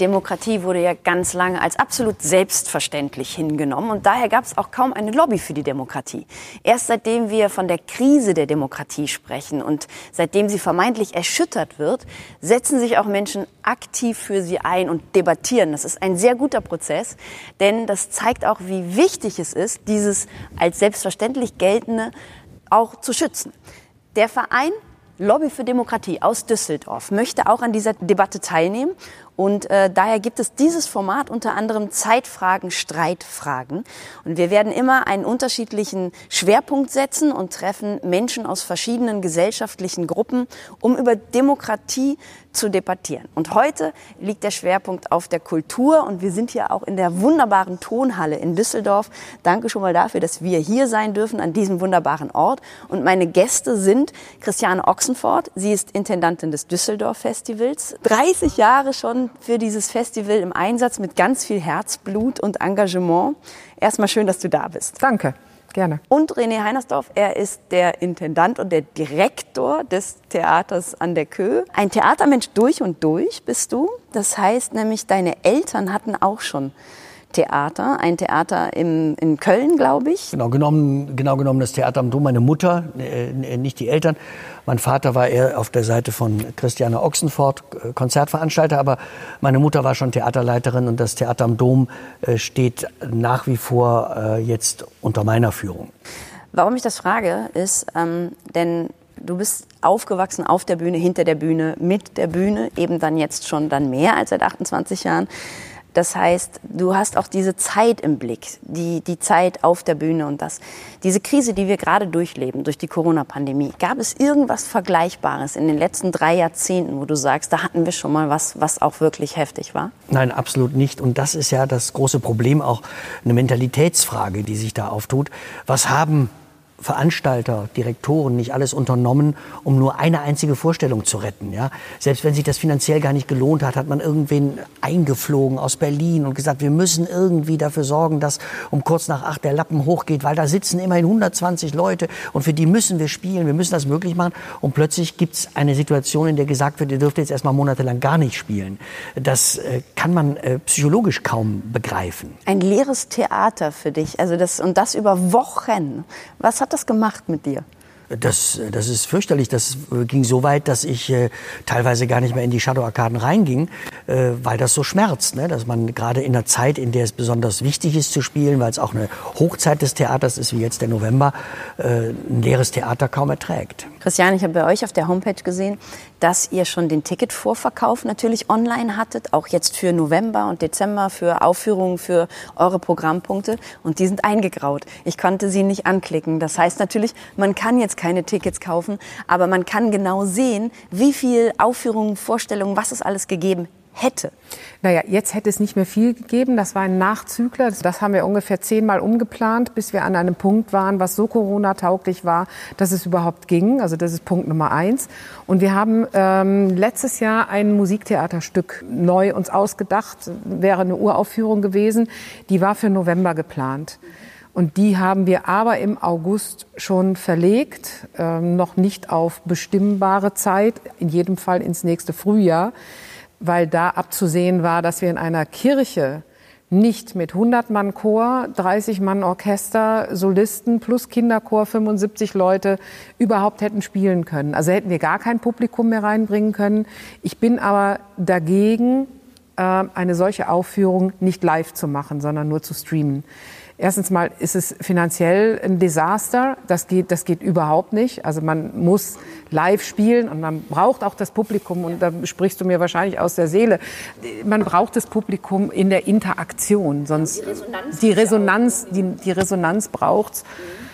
Demokratie wurde ja ganz lange als absolut selbstverständlich hingenommen und daher gab es auch kaum eine Lobby für die Demokratie. Erst seitdem wir von der Krise der Demokratie sprechen und seitdem sie vermeintlich erschüttert wird, setzen sich auch Menschen aktiv für sie ein und debattieren. Das ist ein sehr guter Prozess, denn das zeigt auch, wie wichtig es ist, dieses als selbstverständlich geltende auch zu schützen. Der Verein Lobby für Demokratie aus Düsseldorf möchte auch an dieser Debatte teilnehmen. Und äh, daher gibt es dieses Format unter anderem Zeitfragen, Streitfragen. Und wir werden immer einen unterschiedlichen Schwerpunkt setzen und treffen Menschen aus verschiedenen gesellschaftlichen Gruppen, um über Demokratie zu debattieren. Und heute liegt der Schwerpunkt auf der Kultur und wir sind hier auch in der wunderbaren Tonhalle in Düsseldorf. Danke schon mal dafür, dass wir hier sein dürfen an diesem wunderbaren Ort. Und meine Gäste sind Christiane Ochsenfort. Sie ist Intendantin des Düsseldorf Festivals. 30 Jahre schon für dieses Festival im Einsatz mit ganz viel Herzblut und Engagement. Erstmal schön, dass du da bist. Danke. Gerne. Und René Heinersdorf, er ist der Intendant und der Direktor des Theaters an der Kö. Ein Theatermensch durch und durch bist du. Das heißt nämlich, deine Eltern hatten auch schon Theater, ein Theater im, in Köln, glaube ich. Genau genommen, genau genommen das Theater am Dom, meine Mutter, äh, nicht die Eltern. Mein Vater war eher auf der Seite von Christiane Ochsenfort, äh, Konzertveranstalter, aber meine Mutter war schon Theaterleiterin und das Theater am Dom äh, steht nach wie vor äh, jetzt unter meiner Führung. Warum ich das frage, ist, ähm, denn du bist aufgewachsen auf der Bühne, hinter der Bühne, mit der Bühne, eben dann jetzt schon dann mehr als seit 28 Jahren. Das heißt, du hast auch diese Zeit im Blick, die, die Zeit auf der Bühne und das. Diese Krise, die wir gerade durchleben durch die Corona-Pandemie, gab es irgendwas Vergleichbares in den letzten drei Jahrzehnten, wo du sagst, da hatten wir schon mal was, was auch wirklich heftig war? Nein, absolut nicht. Und das ist ja das große Problem, auch eine Mentalitätsfrage, die sich da auftut. Was haben Veranstalter, Direktoren nicht alles unternommen, um nur eine einzige Vorstellung zu retten. Ja? Selbst wenn sich das finanziell gar nicht gelohnt hat, hat man irgendwen eingeflogen aus Berlin und gesagt, wir müssen irgendwie dafür sorgen, dass um kurz nach acht der Lappen hochgeht, weil da sitzen immerhin 120 Leute und für die müssen wir spielen, wir müssen das möglich machen. Und plötzlich gibt es eine Situation, in der gesagt wird, ihr dürft jetzt erstmal monatelang gar nicht spielen. Das äh, kann man äh, psychologisch kaum begreifen. Ein leeres Theater für dich, also das, und das über Wochen. Was hat hat das gemacht mit dir? Das, das ist fürchterlich. Das ging so weit, dass ich äh, teilweise gar nicht mehr in die Shadow-Arkaden reinging, äh, weil das so schmerzt. Ne? Dass man gerade in einer Zeit, in der es besonders wichtig ist zu spielen, weil es auch eine Hochzeit des Theaters ist, wie jetzt der November, äh, ein leeres Theater kaum erträgt. Christian, ich habe bei euch auf der Homepage gesehen, dass ihr schon den Ticketvorverkauf natürlich online hattet, auch jetzt für November und Dezember, für Aufführungen, für eure Programmpunkte. Und die sind eingegraut. Ich konnte sie nicht anklicken. Das heißt natürlich, man kann jetzt keine Tickets kaufen, aber man kann genau sehen, wie viel Aufführungen, Vorstellungen, was es alles gegeben hätte. Naja, jetzt hätte es nicht mehr viel gegeben. Das war ein Nachzügler. Das haben wir ungefähr zehnmal umgeplant, bis wir an einem Punkt waren, was so Corona-tauglich war, dass es überhaupt ging. Also das ist Punkt Nummer eins. Und wir haben ähm, letztes Jahr ein Musiktheaterstück neu uns ausgedacht. Wäre eine Uraufführung gewesen. Die war für November geplant. Und die haben wir aber im August schon verlegt, ähm, noch nicht auf bestimmbare Zeit, in jedem Fall ins nächste Frühjahr weil da abzusehen war, dass wir in einer Kirche nicht mit 100 Mann Chor, 30 Mann Orchester, Solisten plus Kinderchor, 75 Leute überhaupt hätten spielen können. Also hätten wir gar kein Publikum mehr reinbringen können. Ich bin aber dagegen, äh, eine solche Aufführung nicht live zu machen, sondern nur zu streamen. Erstens mal ist es finanziell ein Desaster. Das geht, das geht überhaupt nicht. Also man muss live spielen und man braucht auch das Publikum. Und da sprichst du mir wahrscheinlich aus der Seele. Man braucht das Publikum in der Interaktion. Sonst die Resonanz, die Resonanz, die, die Resonanz braucht's. Mhm.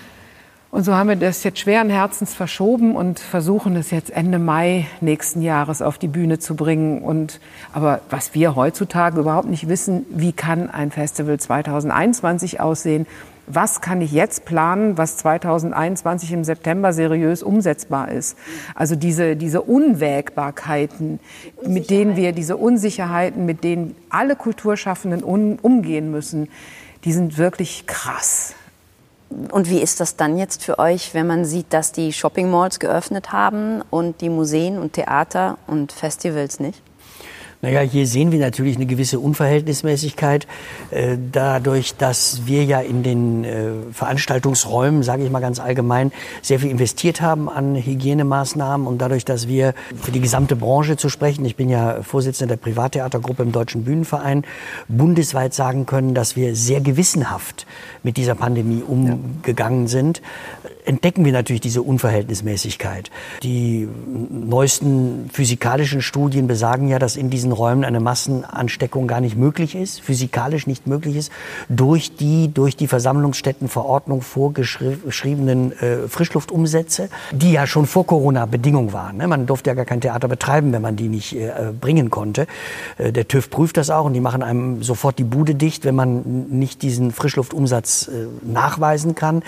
Und so haben wir das jetzt schweren Herzens verschoben und versuchen es jetzt Ende Mai nächsten Jahres auf die Bühne zu bringen. Und, aber was wir heutzutage überhaupt nicht wissen, wie kann ein Festival 2021 aussehen? Was kann ich jetzt planen, was 2021 im September seriös umsetzbar ist? Also diese, diese Unwägbarkeiten, mit denen wir, diese Unsicherheiten, mit denen alle Kulturschaffenden um, umgehen müssen, die sind wirklich krass. Und wie ist das dann jetzt für euch, wenn man sieht, dass die Shopping Malls geöffnet haben und die Museen und Theater und Festivals nicht? Naja, hier sehen wir natürlich eine gewisse Unverhältnismäßigkeit, äh, dadurch, dass wir ja in den äh, Veranstaltungsräumen, sage ich mal ganz allgemein, sehr viel investiert haben an Hygienemaßnahmen und dadurch, dass wir für die gesamte Branche zu sprechen, ich bin ja Vorsitzender der Privattheatergruppe im Deutschen Bühnenverein, bundesweit sagen können, dass wir sehr gewissenhaft mit dieser Pandemie umgegangen sind, entdecken wir natürlich diese Unverhältnismäßigkeit. Die neuesten physikalischen Studien besagen ja, dass in diesen Räumen eine Massenansteckung gar nicht möglich ist, physikalisch nicht möglich ist, durch die durch die Versammlungsstättenverordnung vorgeschriebenen äh, Frischluftumsätze, die ja schon vor Corona Bedingung waren. Ne? Man durfte ja gar kein Theater betreiben, wenn man die nicht äh, bringen konnte. Äh, der TÜV prüft das auch und die machen einem sofort die Bude dicht, wenn man nicht diesen Frischluftumsatz äh, nachweisen kann.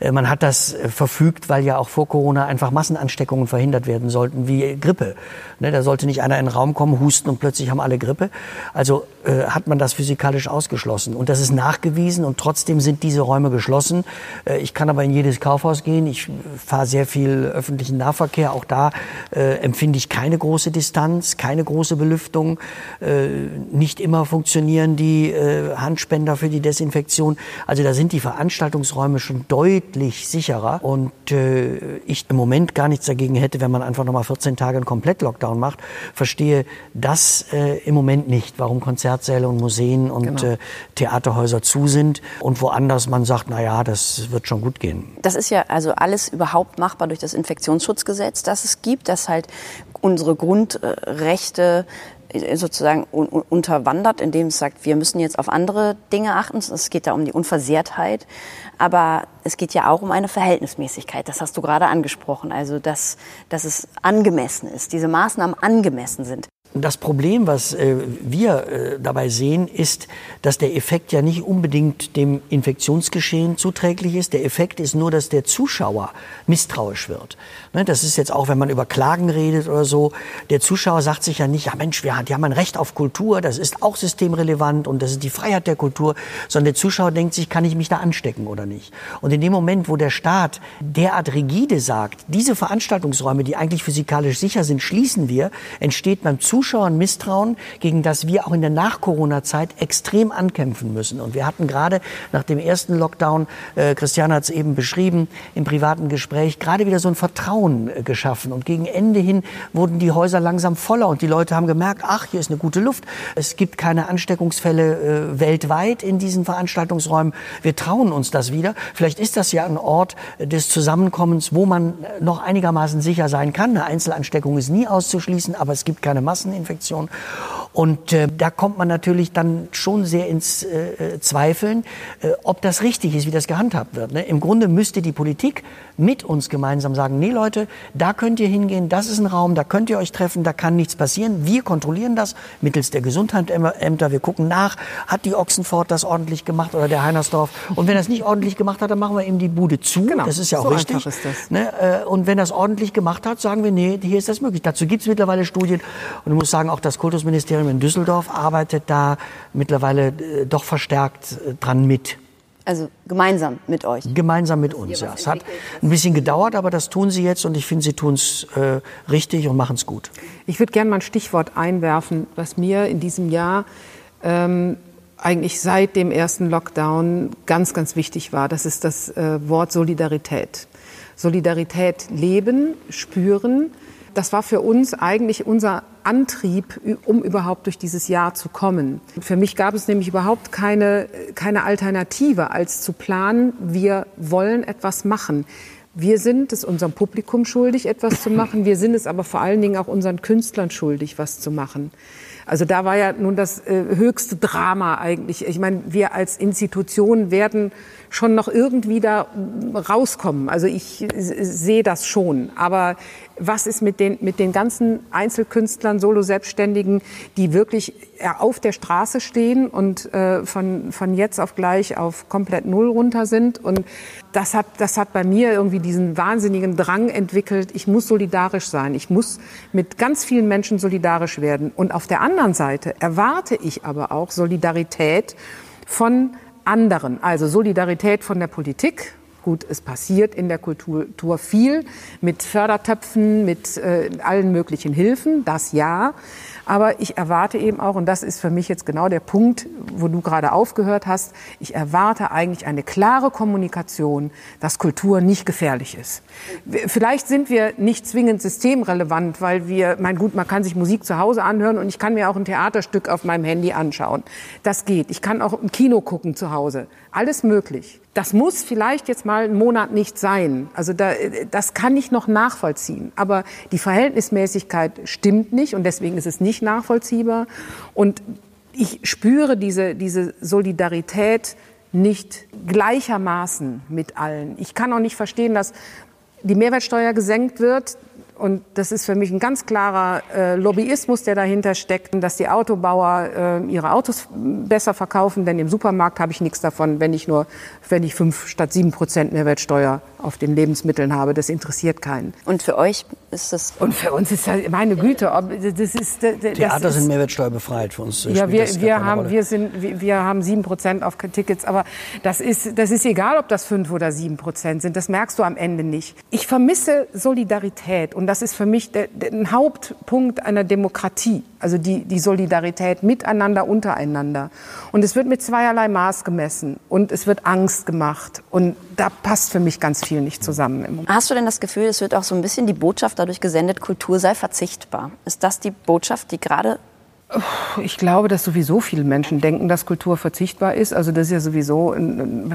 Äh, man hat das äh, verfügt, weil ja auch vor Corona einfach Massenansteckungen verhindert werden sollten, wie Grippe. Ne, da sollte nicht einer in den Raum kommen, husten und plötzlich haben alle Grippe. Also äh, hat man das physikalisch ausgeschlossen. Und das ist nachgewiesen und trotzdem sind diese Räume geschlossen. Äh, ich kann aber in jedes Kaufhaus gehen. Ich fahre sehr viel öffentlichen Nahverkehr. Auch da äh, empfinde ich keine große Distanz, keine große Belüftung. Äh, nicht immer funktionieren die äh, Handspender für die Desinfektion. Also da sind die Veranstaltungsräume schon deutlich sicherer. Und äh, ich im Moment gar nichts dagegen hätte, wenn man einfach noch mal 14 Tage einen Komplett-Lockdown macht. Verstehe das äh, im Moment nicht, warum Konzertsäle und Museen und genau. äh, Theaterhäuser zu sind und woanders man sagt, na ja, das wird schon gut gehen. Das ist ja also alles überhaupt machbar durch das Infektionsschutzgesetz, das es gibt, das halt unsere Grundrechte sozusagen unterwandert, indem es sagt, wir müssen jetzt auf andere Dinge achten. Es geht da um die Unversehrtheit. Aber es geht ja auch um eine Verhältnismäßigkeit. Das hast du gerade angesprochen. Also, dass, dass es angemessen ist, diese Maßnahmen angemessen sind. Das Problem, was äh, wir äh, dabei sehen, ist, dass der Effekt ja nicht unbedingt dem Infektionsgeschehen zuträglich ist. Der Effekt ist nur, dass der Zuschauer misstrauisch wird. Ne, das ist jetzt auch, wenn man über Klagen redet oder so. Der Zuschauer sagt sich ja nicht, ja Mensch, wir, haben ein Recht auf Kultur, das ist auch systemrelevant und das ist die Freiheit der Kultur, sondern der Zuschauer denkt sich, kann ich mich da anstecken oder nicht? Und in dem Moment, wo der Staat derart rigide sagt, diese Veranstaltungsräume, die eigentlich physikalisch sicher sind, schließen wir, entsteht beim Zuschauer Zuschauern Misstrauen, gegen das wir auch in der Nach-Corona-Zeit extrem ankämpfen müssen. Und wir hatten gerade nach dem ersten Lockdown, äh, Christiane hat es eben beschrieben, im privaten Gespräch, gerade wieder so ein Vertrauen äh, geschaffen. Und gegen Ende hin wurden die Häuser langsam voller und die Leute haben gemerkt, ach, hier ist eine gute Luft. Es gibt keine Ansteckungsfälle äh, weltweit in diesen Veranstaltungsräumen. Wir trauen uns das wieder. Vielleicht ist das ja ein Ort des Zusammenkommens, wo man noch einigermaßen sicher sein kann. Eine Einzelansteckung ist nie auszuschließen, aber es gibt keine Massen Masseninfektion. Und äh, da kommt man natürlich dann schon sehr ins äh, äh, Zweifeln, äh, ob das richtig ist, wie das gehandhabt wird. Ne? Im Grunde müsste die Politik mit uns gemeinsam sagen, nee Leute, da könnt ihr hingehen, das ist ein Raum, da könnt ihr euch treffen, da kann nichts passieren. Wir kontrollieren das mittels der Gesundheitsämter, wir gucken nach, hat die Ochsenfort das ordentlich gemacht oder der Heinersdorf. Und wenn es nicht ordentlich gemacht hat, dann machen wir ihm die Bude zu. Genau. Das ist ja auch so richtig. Ist das. Ne? Äh, und wenn es ordentlich gemacht hat, sagen wir, nee, hier ist das möglich. Dazu gibt es mittlerweile Studien. Und ich muss sagen, auch das Kultusministerium in Düsseldorf arbeitet da mittlerweile äh, doch verstärkt äh, dran mit. Also gemeinsam mit euch? Gemeinsam mit uns, ja. Es hat ein bisschen gedauert, aber das tun sie jetzt und ich finde, sie tun es äh, richtig und machen es gut. Ich würde gerne mal ein Stichwort einwerfen, was mir in diesem Jahr ähm, eigentlich seit dem ersten Lockdown ganz, ganz wichtig war. Das ist das äh, Wort Solidarität. Solidarität leben, spüren, das war für uns eigentlich unser Antrieb, um überhaupt durch dieses Jahr zu kommen. Für mich gab es nämlich überhaupt keine, keine Alternative, als zu planen, wir wollen etwas machen. Wir sind es unserem Publikum schuldig, etwas zu machen. Wir sind es aber vor allen Dingen auch unseren Künstlern schuldig, was zu machen. Also da war ja nun das äh, höchste Drama eigentlich. Ich meine, wir als Institution werden schon noch irgendwie da rauskommen. Also ich sehe das schon. Aber was ist mit den, mit den ganzen Einzelkünstlern, Solo-Selbstständigen, die wirklich äh, auf der Straße stehen und äh, von, von jetzt auf gleich auf komplett Null runter sind? Und das hat, das hat bei mir irgendwie diesen wahnsinnigen Drang entwickelt, ich muss solidarisch sein, ich muss mit ganz vielen Menschen solidarisch werden. Und auf der anderen Seite erwarte ich aber auch Solidarität von anderen, also Solidarität von der Politik, Gut, es passiert in der Kultur viel mit Fördertöpfen, mit äh, allen möglichen Hilfen, das ja. Aber ich erwarte eben auch, und das ist für mich jetzt genau der Punkt, wo du gerade aufgehört hast, ich erwarte eigentlich eine klare Kommunikation, dass Kultur nicht gefährlich ist. Vielleicht sind wir nicht zwingend systemrelevant, weil wir, mein gut, man kann sich Musik zu Hause anhören und ich kann mir auch ein Theaterstück auf meinem Handy anschauen. Das geht. Ich kann auch im Kino gucken zu Hause. Alles möglich. Das muss vielleicht jetzt mal einen Monat nicht sein. Also da, das kann ich noch nachvollziehen. Aber die Verhältnismäßigkeit stimmt nicht und deswegen ist es nicht nachvollziehbar. Und ich spüre diese, diese Solidarität nicht gleichermaßen mit allen. Ich kann auch nicht verstehen, dass die Mehrwertsteuer gesenkt wird. Und das ist für mich ein ganz klarer äh, Lobbyismus, der dahinter steckt, dass die Autobauer äh, ihre Autos besser verkaufen, denn im Supermarkt habe ich nichts davon, wenn ich nur, wenn ich fünf statt sieben Prozent Mehrwertsteuer auf den Lebensmitteln habe. Das interessiert keinen. Und für euch ist das? Und für uns ist das, meine Güte, ob, das ist. Das Theater ist, sind mehrwertsteuerbefreit für uns. Ja, wir, wir haben, wir sind, wir haben sieben Prozent auf Tickets, aber das ist, das ist egal, ob das fünf oder sieben Prozent sind. Das merkst du am Ende nicht. Ich vermisse Solidarität und das ist für mich der, der, ein Hauptpunkt einer Demokratie. Also die, die Solidarität miteinander, untereinander. Und es wird mit zweierlei Maß gemessen und es wird Angst gemacht. Und da passt für mich ganz viel nicht zusammen. Hast du denn das Gefühl, es wird auch so ein bisschen die Botschaft dadurch gesendet, Kultur sei verzichtbar? Ist das die Botschaft, die gerade ich glaube, dass sowieso viele Menschen denken, dass Kultur verzichtbar ist. Also das ist ja sowieso ein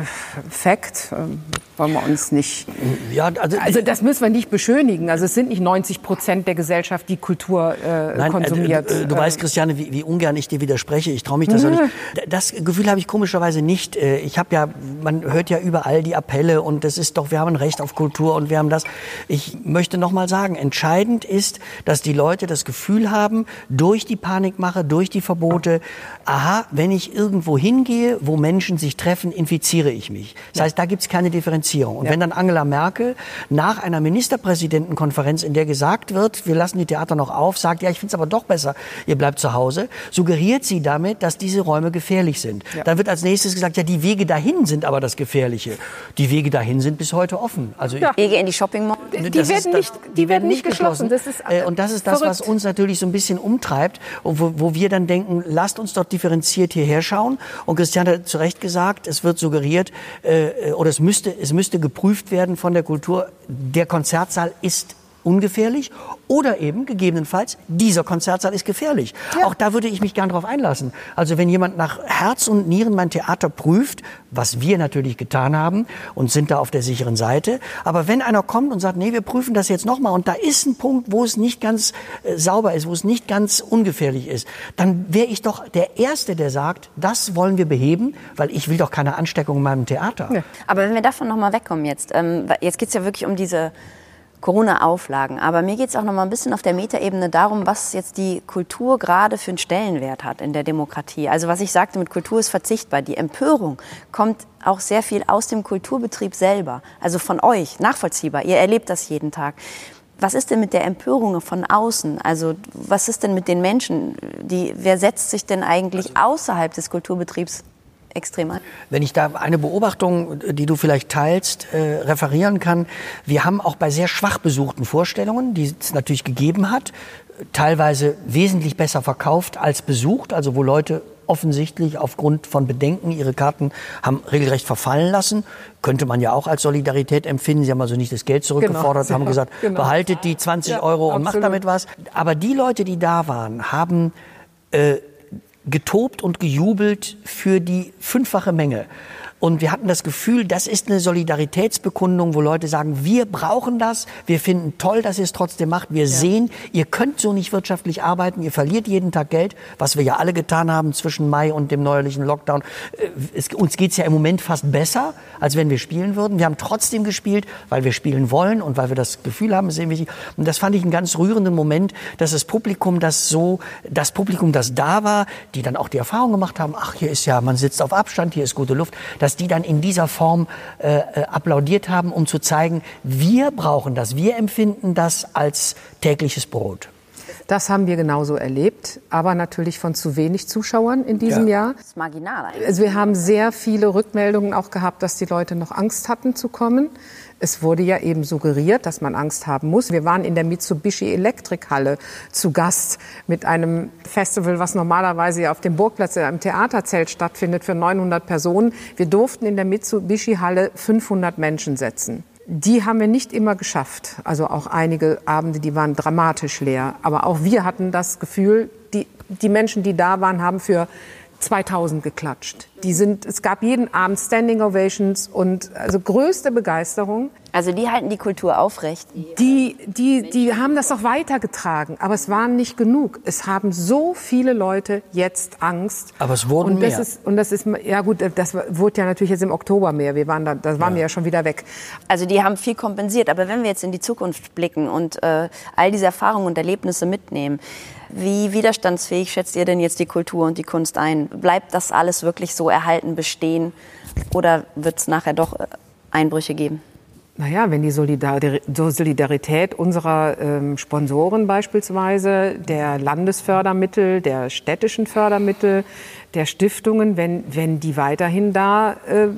Fakt. Ähm, wollen wir uns nicht. Ja, also, also, das müssen wir nicht beschönigen. Also es sind nicht 90 Prozent der Gesellschaft, die Kultur äh, Nein, konsumiert. Äh, du weißt, Christiane, wie, wie, ungern ich dir widerspreche. Ich traue mich das mhm. nicht. Das Gefühl habe ich komischerweise nicht. Äh, ich habe ja, man hört ja überall die Appelle und das ist doch, wir haben ein Recht auf Kultur und wir haben das. Ich möchte noch mal sagen, entscheidend ist, dass die Leute das Gefühl haben, durch die Panik mache, durch die Verbote, aha, wenn ich irgendwo hingehe, wo Menschen sich treffen, infiziere ich mich. Das ja. heißt, da gibt es keine Differenzierung. Und ja. wenn dann Angela Merkel nach einer Ministerpräsidentenkonferenz, in der gesagt wird, wir lassen die Theater noch auf, sagt, ja, ich finde es aber doch besser, ihr bleibt zu Hause, suggeriert sie damit, dass diese Räume gefährlich sind. Ja. Dann wird als nächstes gesagt, ja, die Wege dahin sind aber das Gefährliche. Die Wege dahin sind bis heute offen. Also ja. Wege in die Shopping Mall? Die, die, werden, nicht, die, die werden nicht geschlossen. geschlossen. Das ist, äh, und das ist das, verrückt. was uns natürlich so ein bisschen umtreibt, wo, wo wir dann denken, lasst uns dort differenziert hierher schauen. Und Christian hat zu Recht gesagt, es wird suggeriert, äh, oder es müsste, es müsste geprüft werden von der Kultur, der Konzertsaal ist ungefährlich oder eben gegebenenfalls dieser Konzertsaal ist gefährlich. Ja. Auch da würde ich mich gern drauf einlassen. Also wenn jemand nach Herz und Nieren mein Theater prüft, was wir natürlich getan haben und sind da auf der sicheren Seite, aber wenn einer kommt und sagt, nee, wir prüfen das jetzt nochmal und da ist ein Punkt, wo es nicht ganz äh, sauber ist, wo es nicht ganz ungefährlich ist, dann wäre ich doch der Erste, der sagt, das wollen wir beheben, weil ich will doch keine Ansteckung in meinem Theater. Ja. Aber wenn wir davon nochmal wegkommen jetzt, ähm, jetzt geht es ja wirklich um diese Corona-Auflagen. Aber mir geht es auch noch mal ein bisschen auf der Metaebene darum, was jetzt die Kultur gerade für einen Stellenwert hat in der Demokratie. Also was ich sagte, mit Kultur ist verzichtbar. Die Empörung kommt auch sehr viel aus dem Kulturbetrieb selber, also von euch, nachvollziehbar. Ihr erlebt das jeden Tag. Was ist denn mit der Empörung von außen? Also was ist denn mit den Menschen? Die, wer setzt sich denn eigentlich also außerhalb des Kulturbetriebs extrem an. Wenn ich da eine Beobachtung, die du vielleicht teilst, äh, referieren kann, wir haben auch bei sehr schwach besuchten Vorstellungen, die es natürlich gegeben hat, teilweise wesentlich besser verkauft als besucht, also wo Leute offensichtlich aufgrund von Bedenken ihre Karten haben regelrecht verfallen lassen. Könnte man ja auch als Solidarität empfinden. Sie haben also nicht das Geld zurückgefordert, genau, haben gesagt, genau. behaltet die 20 ja, Euro und absolut. macht damit was. Aber die Leute, die da waren, haben äh, getobt und gejubelt für die fünffache Menge. Und wir hatten das Gefühl, das ist eine Solidaritätsbekundung, wo Leute sagen, wir brauchen das, wir finden toll, dass ihr es trotzdem macht. Wir ja. sehen, ihr könnt so nicht wirtschaftlich arbeiten, ihr verliert jeden Tag Geld, was wir ja alle getan haben zwischen Mai und dem neuerlichen Lockdown. Äh, es, uns geht's ja im Moment fast besser, als wenn wir spielen würden. Wir haben trotzdem gespielt, weil wir spielen wollen und weil wir das Gefühl haben, es ist wichtig. Und das fand ich einen ganz rührenden Moment, dass das Publikum, das so, das Publikum, das da war, die dann auch die Erfahrung gemacht haben, ach, hier ist ja, man sitzt auf Abstand, hier ist gute Luft, dass dass die dann in dieser Form äh, äh, applaudiert haben, um zu zeigen, wir brauchen das, wir empfinden das als tägliches Brot. Das haben wir genauso erlebt, aber natürlich von zu wenig Zuschauern in diesem ja. Jahr. Das ist marginal eigentlich. Also wir haben sehr viele Rückmeldungen auch gehabt, dass die Leute noch Angst hatten zu kommen. Es wurde ja eben suggeriert, dass man Angst haben muss. Wir waren in der Mitsubishi Elektrikhalle zu Gast mit einem Festival, was normalerweise auf dem Burgplatz in einem Theaterzelt stattfindet für 900 Personen. Wir durften in der Mitsubishi Halle 500 Menschen setzen. Die haben wir nicht immer geschafft. Also auch einige Abende, die waren dramatisch leer. Aber auch wir hatten das Gefühl, die, die Menschen, die da waren, haben für 2000 geklatscht. Die sind, es gab jeden Abend Standing Ovations und also größte Begeisterung. Also die halten die Kultur aufrecht. Die, die, die haben das auch weitergetragen, aber es waren nicht genug. Es haben so viele Leute jetzt Angst. Aber es wurden und das mehr. Ist, und das ist, ja gut, das wurde ja natürlich jetzt im Oktober mehr. Wir waren da, das waren ja. wir ja schon wieder weg. Also die haben viel kompensiert. Aber wenn wir jetzt in die Zukunft blicken und äh, all diese Erfahrungen und Erlebnisse mitnehmen, wie widerstandsfähig schätzt ihr denn jetzt die Kultur und die Kunst ein? Bleibt das alles wirklich so erhalten, bestehen oder wird es nachher doch äh, Einbrüche geben? Naja, wenn die Solidarität unserer ähm, Sponsoren beispielsweise, der Landesfördermittel, der städtischen Fördermittel, der Stiftungen, wenn, wenn die weiterhin da äh,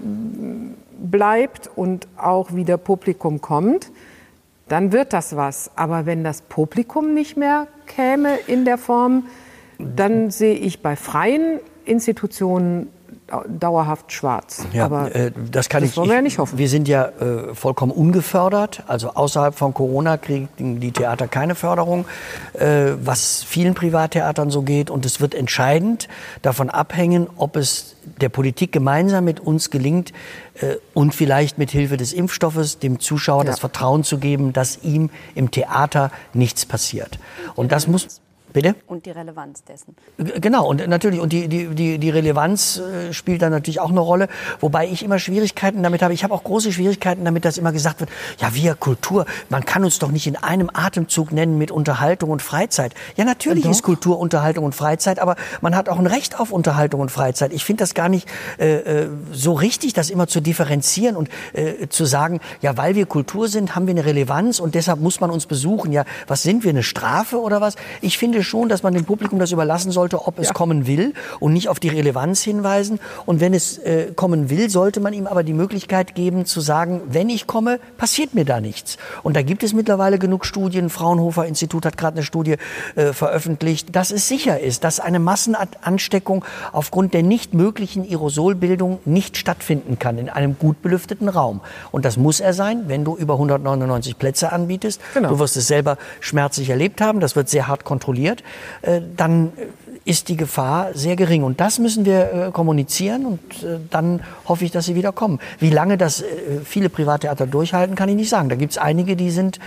bleibt und auch wieder Publikum kommt, dann wird das was. Aber wenn das Publikum nicht mehr käme in der Form, dann sehe ich bei freien Institutionen dauerhaft schwarz. Ja, Aber äh, das kann das ich. Wollen wir ja nicht hoffen. Wir sind ja äh, vollkommen ungefördert. Also außerhalb von Corona kriegen die Theater keine Förderung, äh, was vielen Privattheatern so geht. Und es wird entscheidend davon abhängen, ob es der Politik gemeinsam mit uns gelingt äh, und vielleicht mit Hilfe des Impfstoffes dem Zuschauer ja. das Vertrauen zu geben, dass ihm im Theater nichts passiert. Und das muss Bitte? Und die Relevanz dessen. Genau, und natürlich, und die, die, die, die Relevanz äh, spielt dann natürlich auch eine Rolle, wobei ich immer Schwierigkeiten damit habe. Ich habe auch große Schwierigkeiten damit, dass immer gesagt wird, ja, wir Kultur, man kann uns doch nicht in einem Atemzug nennen mit Unterhaltung und Freizeit. Ja, natürlich ist Kultur Unterhaltung und Freizeit, aber man hat auch ein Recht auf Unterhaltung und Freizeit. Ich finde das gar nicht äh, äh, so richtig, das immer zu differenzieren und äh, zu sagen, ja, weil wir Kultur sind, haben wir eine Relevanz und deshalb muss man uns besuchen. Ja, was sind wir, eine Strafe oder was? Ich finde schon, dass man dem Publikum das überlassen sollte, ob es ja. kommen will und nicht auf die Relevanz hinweisen. Und wenn es äh, kommen will, sollte man ihm aber die Möglichkeit geben zu sagen, wenn ich komme, passiert mir da nichts. Und da gibt es mittlerweile genug Studien. Fraunhofer Institut hat gerade eine Studie äh, veröffentlicht, dass es sicher ist, dass eine Massenansteckung aufgrund der nicht möglichen Aerosolbildung nicht stattfinden kann in einem gut belüfteten Raum. Und das muss er sein, wenn du über 199 Plätze anbietest. Genau. Du wirst es selber schmerzlich erlebt haben. Das wird sehr hart kontrolliert. Äh, dann ist die Gefahr sehr gering. Und das müssen wir äh, kommunizieren und äh, dann hoffe ich, dass sie wieder kommen. Wie lange das viele Privattheater durchhalten, kann ich nicht sagen. Da gibt es einige, die sind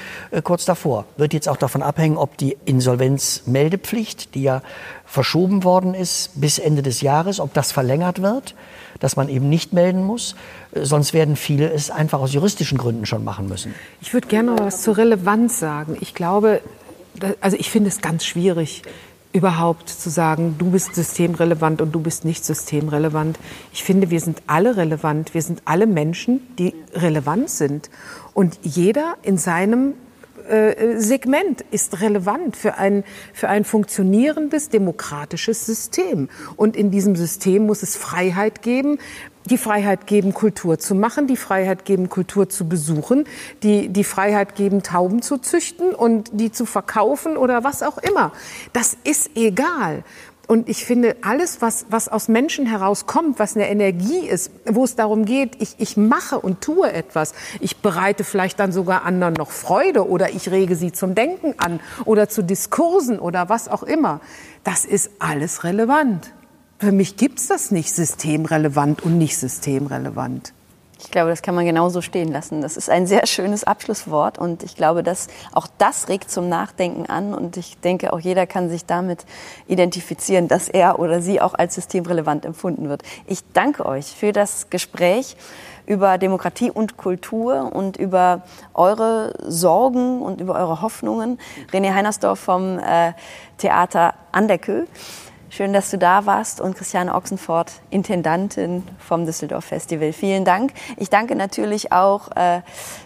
kurz davor. Wird jetzt auch davon abhängen, ob die Insolvenzmeldepflicht, die ja verschoben worden ist bis Ende des Jahres, ob das verlängert wird, dass man eben nicht melden muss. Sonst werden viele es einfach aus juristischen Gründen schon machen müssen. Ich würde gerne noch was zur Relevanz sagen. Ich glaube, also ich finde es ganz schwierig, überhaupt zu sagen, du bist systemrelevant und du bist nicht systemrelevant. Ich finde, wir sind alle relevant. Wir sind alle Menschen, die relevant sind. Und jeder in seinem äh, Segment ist relevant für ein, für ein funktionierendes demokratisches System. Und in diesem System muss es Freiheit geben, die Freiheit geben, Kultur zu machen, die Freiheit geben, Kultur zu besuchen, die, die Freiheit geben, Tauben zu züchten und die zu verkaufen oder was auch immer. Das ist egal. Und ich finde, alles, was, was aus Menschen herauskommt, was eine Energie ist, wo es darum geht, ich, ich mache und tue etwas, ich bereite vielleicht dann sogar anderen noch Freude oder ich rege sie zum Denken an oder zu Diskursen oder was auch immer, das ist alles relevant. Für mich gibt es das nicht systemrelevant und nicht systemrelevant. Ich glaube, das kann man genauso stehen lassen. Das ist ein sehr schönes Abschlusswort und ich glaube, dass auch das regt zum Nachdenken an und ich denke, auch jeder kann sich damit identifizieren, dass er oder sie auch als systemrelevant empfunden wird. Ich danke euch für das Gespräch über Demokratie und Kultur und über eure Sorgen und über eure Hoffnungen. René Heinersdorf vom äh, Theater an. Schön, dass du da warst und Christiane Ochsenfort, Intendantin vom Düsseldorf Festival. Vielen Dank. Ich danke natürlich auch äh,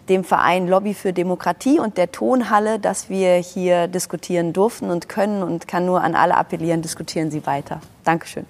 dem Verein Lobby für Demokratie und der Tonhalle, dass wir hier diskutieren durften und können und kann nur an alle appellieren, diskutieren Sie weiter. Dankeschön.